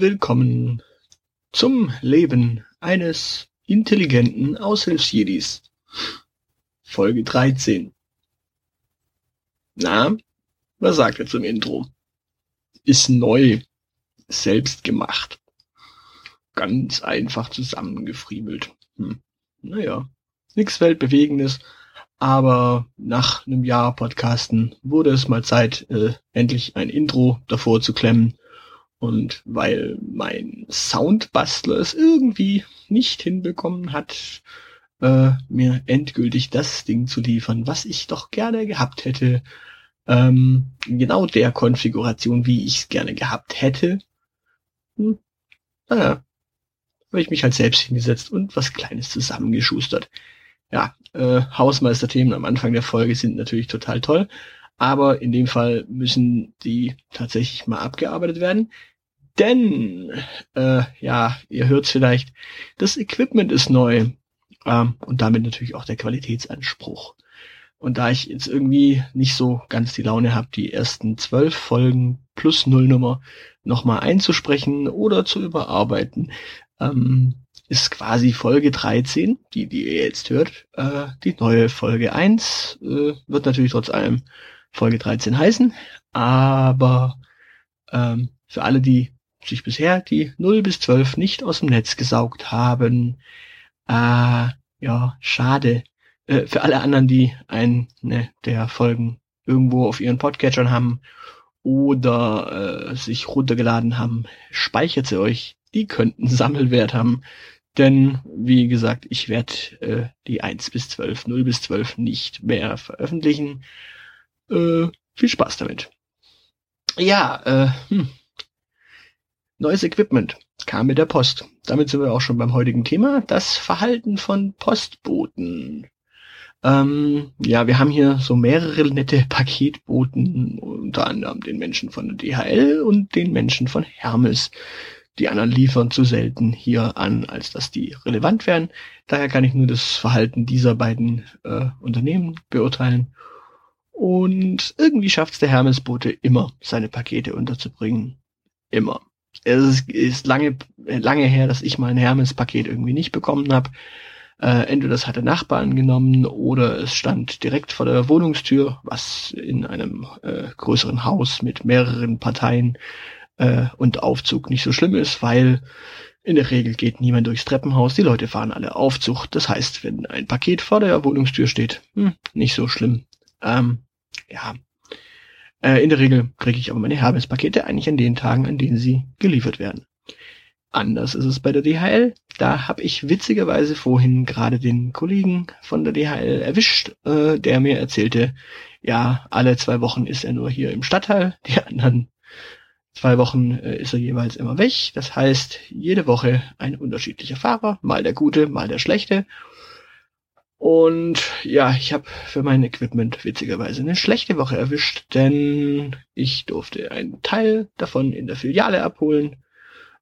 willkommen zum Leben eines intelligenten Aushilfsjedis. Folge 13. Na, was sagt er zum Intro? Ist neu, selbst gemacht. Ganz einfach zusammengefriemelt. Hm. Naja, nix Weltbewegendes, aber nach einem Jahr Podcasten wurde es mal Zeit, äh, endlich ein Intro davor zu klemmen. Und weil mein Soundbastler es irgendwie nicht hinbekommen hat, äh, mir endgültig das Ding zu liefern, was ich doch gerne gehabt hätte, ähm, genau der Konfiguration, wie ich es gerne gehabt hätte, hm, naja, habe ich mich halt selbst hingesetzt und was Kleines zusammengeschustert. Ja, äh, Hausmeisterthemen am Anfang der Folge sind natürlich total toll, aber in dem Fall müssen die tatsächlich mal abgearbeitet werden. Denn, äh, ja, ihr hört vielleicht, das Equipment ist neu ähm, und damit natürlich auch der Qualitätsanspruch. Und da ich jetzt irgendwie nicht so ganz die Laune habe, die ersten zwölf Folgen plus Nullnummer nochmal einzusprechen oder zu überarbeiten, ähm, ist quasi Folge 13, die, die ihr jetzt hört, äh, die neue Folge 1, äh, wird natürlich trotz allem Folge 13 heißen, aber ähm, für alle, die sich bisher die 0 bis 12 nicht aus dem Netz gesaugt haben, äh, ja, schade. Äh, für alle anderen, die eine der Folgen irgendwo auf ihren Podcatchern haben oder äh, sich runtergeladen haben, speichert sie euch. Die könnten Sammelwert haben. Denn, wie gesagt, ich werde äh, die 1 bis 12, 0 bis 12 nicht mehr veröffentlichen. Äh, viel Spaß damit. Ja, äh, hm. neues Equipment kam mit der Post. Damit sind wir auch schon beim heutigen Thema. Das Verhalten von Postboten. Ähm, ja, wir haben hier so mehrere nette Paketboten, unter anderem den Menschen von der DHL und den Menschen von Hermes. Die anderen liefern zu selten hier an, als dass die relevant wären. Daher kann ich nur das Verhalten dieser beiden äh, Unternehmen beurteilen. Und irgendwie schafft es der Hermesbote immer, seine Pakete unterzubringen. Immer. Es ist lange, lange her, dass ich mal ein Hermes-Paket irgendwie nicht bekommen habe. Äh, entweder das hat der Nachbar angenommen oder es stand direkt vor der Wohnungstür, was in einem äh, größeren Haus mit mehreren Parteien äh, und Aufzug nicht so schlimm ist, weil in der Regel geht niemand durchs Treppenhaus, die Leute fahren alle Aufzug. Das heißt, wenn ein Paket vor der Wohnungstür steht, hm, nicht so schlimm. Ähm, ja. Äh, in der Regel kriege ich aber meine Hermes-Pakete eigentlich an den Tagen, an denen sie geliefert werden. Anders ist es bei der DHL. Da habe ich witzigerweise vorhin gerade den Kollegen von der DHL erwischt, äh, der mir erzählte, ja, alle zwei Wochen ist er nur hier im Stadtteil, die anderen Zwei Wochen äh, ist er jeweils immer weg. Das heißt, jede Woche ein unterschiedlicher Fahrer, mal der gute, mal der schlechte. Und ja, ich habe für mein Equipment witzigerweise eine schlechte Woche erwischt, denn ich durfte einen Teil davon in der Filiale abholen,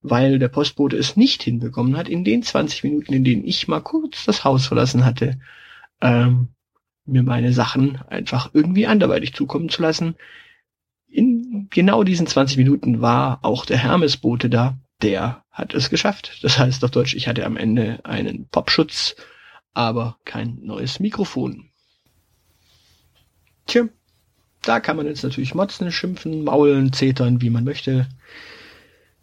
weil der Postbote es nicht hinbekommen hat, in den 20 Minuten, in denen ich mal kurz das Haus verlassen hatte, ähm, mir meine Sachen einfach irgendwie anderweitig zukommen zu lassen, in genau diesen 20 Minuten war auch der Hermesbote da. Der hat es geschafft. Das heißt auf Deutsch, ich hatte am Ende einen Popschutz, aber kein neues Mikrofon. Tja, da kann man jetzt natürlich motzen, schimpfen, maulen, zetern, wie man möchte.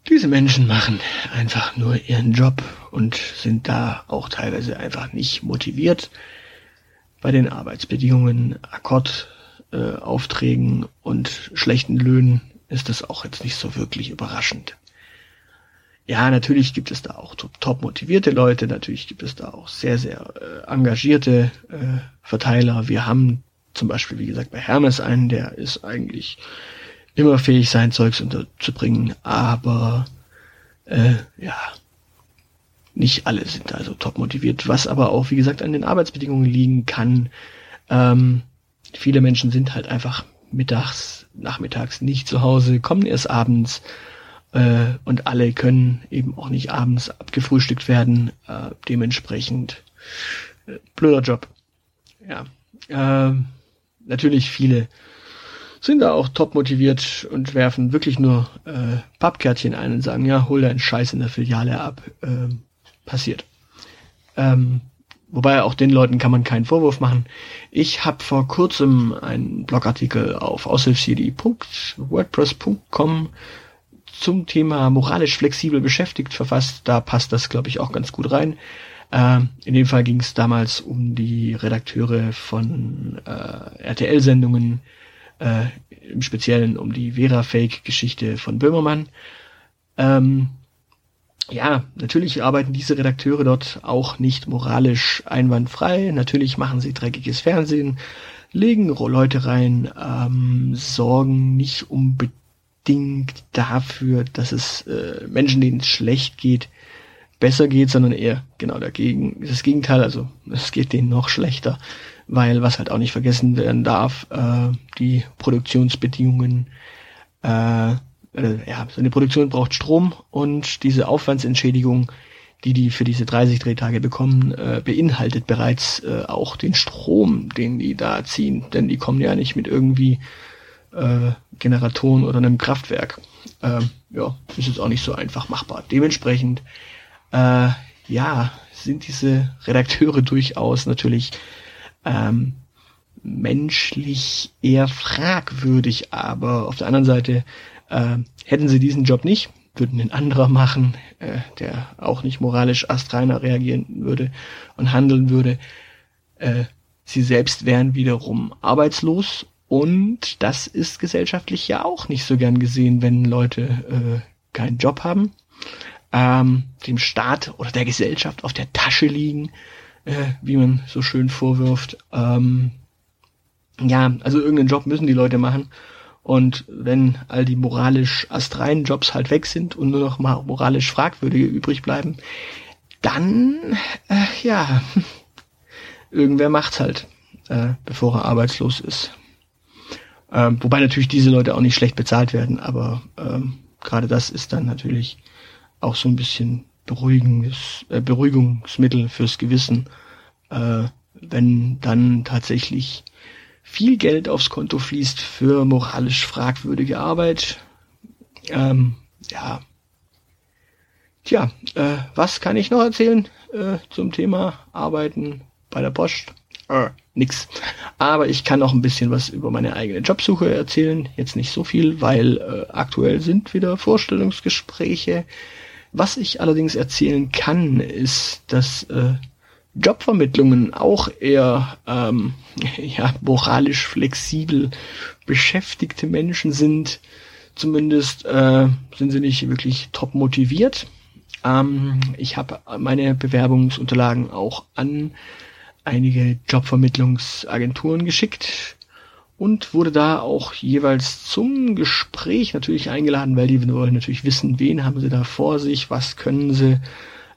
Diese Menschen machen einfach nur ihren Job und sind da auch teilweise einfach nicht motiviert. Bei den Arbeitsbedingungen, Akkord, äh, und schlechten Löhnen ist das auch jetzt nicht so wirklich überraschend. Ja, natürlich gibt es da auch top motivierte Leute, natürlich gibt es da auch sehr, sehr äh, engagierte äh, Verteiler. Wir haben zum Beispiel, wie gesagt, bei Hermes einen, der ist eigentlich immer fähig, sein Zeugs unterzubringen, aber äh, ja, nicht alle sind also top motiviert, was aber auch, wie gesagt, an den Arbeitsbedingungen liegen kann. Ähm, viele Menschen sind halt einfach mittags, nachmittags nicht zu Hause, kommen erst abends äh, und alle können eben auch nicht abends abgefrühstückt werden. Äh, dementsprechend äh, blöder Job. Ja. Äh, natürlich viele sind da auch top motiviert und werfen wirklich nur äh, Pappkärtchen ein und sagen, ja, hol deinen Scheiß in der Filiale ab. Ähm, passiert. Ähm, wobei auch den Leuten kann man keinen Vorwurf machen. Ich habe vor kurzem einen Blogartikel auf aushilfsjedi.wordpress.com zum Thema moralisch flexibel beschäftigt verfasst. Da passt das, glaube ich, auch ganz gut rein. Äh, in dem Fall ging es damals um die Redakteure von äh, RTL-Sendungen, äh, im Speziellen um die Vera-Fake-Geschichte von Böhmermann. Ähm, ja, natürlich arbeiten diese Redakteure dort auch nicht moralisch einwandfrei. Natürlich machen sie dreckiges Fernsehen, legen Leute rein, ähm, sorgen nicht unbedingt dafür, dass es äh, Menschen, denen es schlecht geht, besser geht, sondern eher genau dagegen, das Gegenteil, also es geht denen noch schlechter, weil was halt auch nicht vergessen werden darf, äh, die Produktionsbedingungen, äh, äh, ja, so eine Produktion braucht Strom und diese Aufwandsentschädigung, die die für diese 30 Drehtage bekommen, äh, beinhaltet bereits äh, auch den Strom, den die da ziehen, denn die kommen ja nicht mit irgendwie äh, Generatoren oder einem Kraftwerk. Äh, ja, ist jetzt auch nicht so einfach machbar. Dementsprechend äh, ja, sind diese Redakteure durchaus natürlich ähm, menschlich eher fragwürdig, aber auf der anderen Seite äh, hätten sie diesen Job nicht, würden ein anderer machen, äh, der auch nicht moralisch astreiner reagieren würde und handeln würde. Äh, sie selbst wären wiederum arbeitslos und das ist gesellschaftlich ja auch nicht so gern gesehen, wenn Leute äh, keinen Job haben ähm, dem Staat oder der Gesellschaft auf der Tasche liegen, äh, wie man so schön vorwirft. Ähm, ja, also irgendeinen Job müssen die Leute machen. Und wenn all die moralisch astreinen Jobs halt weg sind und nur noch mal moralisch fragwürdige übrig bleiben, dann, äh, ja, irgendwer macht's halt, äh, bevor er arbeitslos ist. Ähm, wobei natürlich diese Leute auch nicht schlecht bezahlt werden, aber ähm, gerade das ist dann natürlich auch so ein bisschen beruhigendes, äh, Beruhigungsmittel fürs Gewissen, äh, wenn dann tatsächlich viel Geld aufs Konto fließt für moralisch fragwürdige Arbeit. Ähm, ja. Tja, äh, was kann ich noch erzählen äh, zum Thema Arbeiten bei der Post? Äh, nix. Aber ich kann noch ein bisschen was über meine eigene Jobsuche erzählen. Jetzt nicht so viel, weil äh, aktuell sind wieder Vorstellungsgespräche. Was ich allerdings erzählen kann, ist, dass äh, Jobvermittlungen auch eher ähm, ja, moralisch flexibel beschäftigte Menschen sind. Zumindest äh, sind sie nicht wirklich top motiviert. Ähm, ich habe meine Bewerbungsunterlagen auch an einige Jobvermittlungsagenturen geschickt und wurde da auch jeweils zum Gespräch natürlich eingeladen, weil die wollen natürlich wissen, wen haben sie da vor sich, was können sie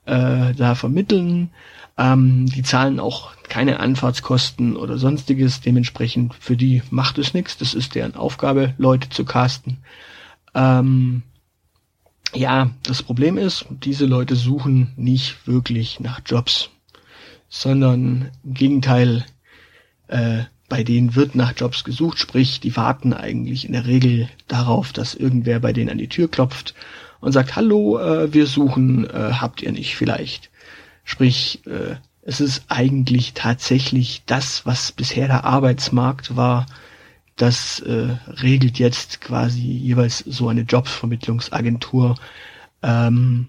äh, da vermitteln. Ähm, die zahlen auch keine Anfahrtskosten oder sonstiges, dementsprechend für die macht es nichts. Das ist deren Aufgabe, Leute zu casten. Ähm, ja, das Problem ist, diese Leute suchen nicht wirklich nach Jobs, sondern im Gegenteil, äh, bei denen wird nach Jobs gesucht, sprich, die warten eigentlich in der Regel darauf, dass irgendwer bei denen an die Tür klopft und sagt, hallo, äh, wir suchen, äh, habt ihr nicht vielleicht? Sprich, äh, es ist eigentlich tatsächlich das, was bisher der Arbeitsmarkt war, das äh, regelt jetzt quasi jeweils so eine Jobsvermittlungsagentur. Ähm,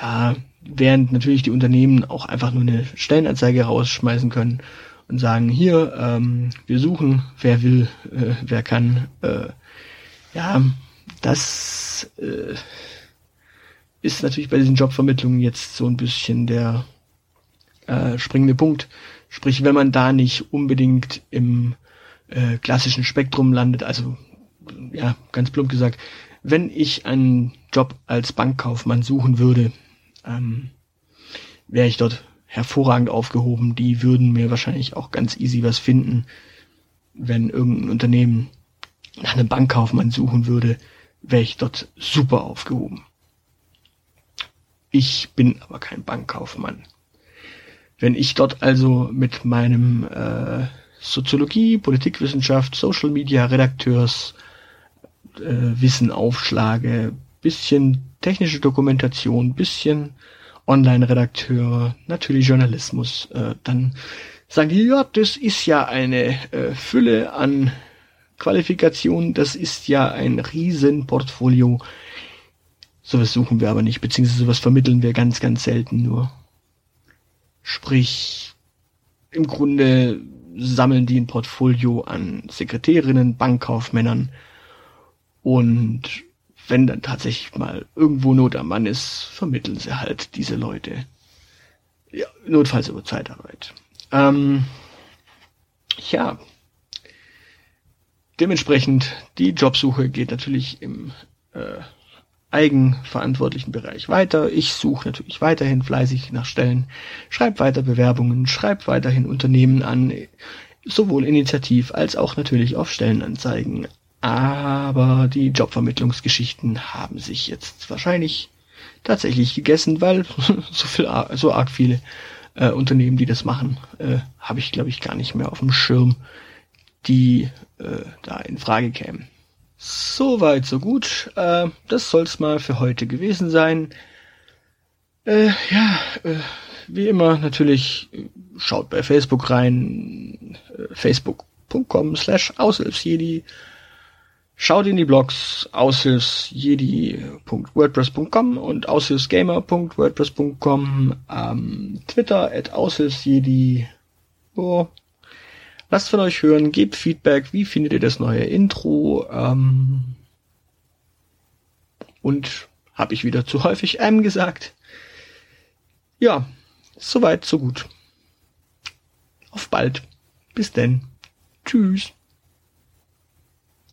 ja, während natürlich die Unternehmen auch einfach nur eine Stellenanzeige rausschmeißen können und sagen, hier, ähm, wir suchen, wer will, äh, wer kann. Äh, ja, das äh, ist natürlich bei diesen Jobvermittlungen jetzt so ein bisschen der äh, springende Punkt. Sprich, wenn man da nicht unbedingt im äh, klassischen Spektrum landet, also ja, ganz plump gesagt, wenn ich einen Job als Bankkaufmann suchen würde, ähm, wäre ich dort hervorragend aufgehoben. Die würden mir wahrscheinlich auch ganz easy was finden, wenn irgendein Unternehmen nach einem Bankkaufmann suchen würde, wäre ich dort super aufgehoben. Ich bin aber kein Bankkaufmann. Wenn ich dort also mit meinem äh, Soziologie, Politikwissenschaft, Social Media, Redakteurs, äh, Wissen aufschlage, bisschen technische Dokumentation, bisschen Online-Redakteur, natürlich Journalismus, äh, dann sagen die, ja, das ist ja eine äh, Fülle an Qualifikationen, das ist ja ein Riesenportfolio. Sowas suchen wir aber nicht, beziehungsweise sowas vermitteln wir ganz, ganz selten nur. Sprich, im Grunde sammeln die ein Portfolio an Sekretärinnen, Bankkaufmännern und wenn dann tatsächlich mal irgendwo Not am Mann ist, vermitteln sie halt diese Leute. Ja, notfalls über Zeitarbeit. Ähm, ja. Dementsprechend, die Jobsuche geht natürlich im äh, eigenverantwortlichen Bereich weiter. Ich suche natürlich weiterhin fleißig nach Stellen, schreibe weiter Bewerbungen, schreibe weiterhin Unternehmen an, sowohl initiativ als auch natürlich auf Stellenanzeigen. Aber die Jobvermittlungsgeschichten haben sich jetzt wahrscheinlich tatsächlich gegessen, weil so viel, so arg viele äh, Unternehmen, die das machen, äh, habe ich glaube ich gar nicht mehr auf dem Schirm, die äh, da in Frage kämen. Soweit, so gut. Äh, das soll's mal für heute gewesen sein. Äh, ja, äh, wie immer natürlich schaut bei Facebook rein, äh, facebook.com slash aushilfsjedi. Schaut in die Blogs aushilfsjedi.wordpress.com und aushilfsgamer.wordpress.com, ähm, Twitter at aushilfsjedi. Oh, Lasst von euch hören, gebt Feedback, wie findet ihr das neue Intro? Ähm, und habe ich wieder zu häufig M gesagt? Ja, soweit, so gut. Auf bald. Bis denn. Tschüss.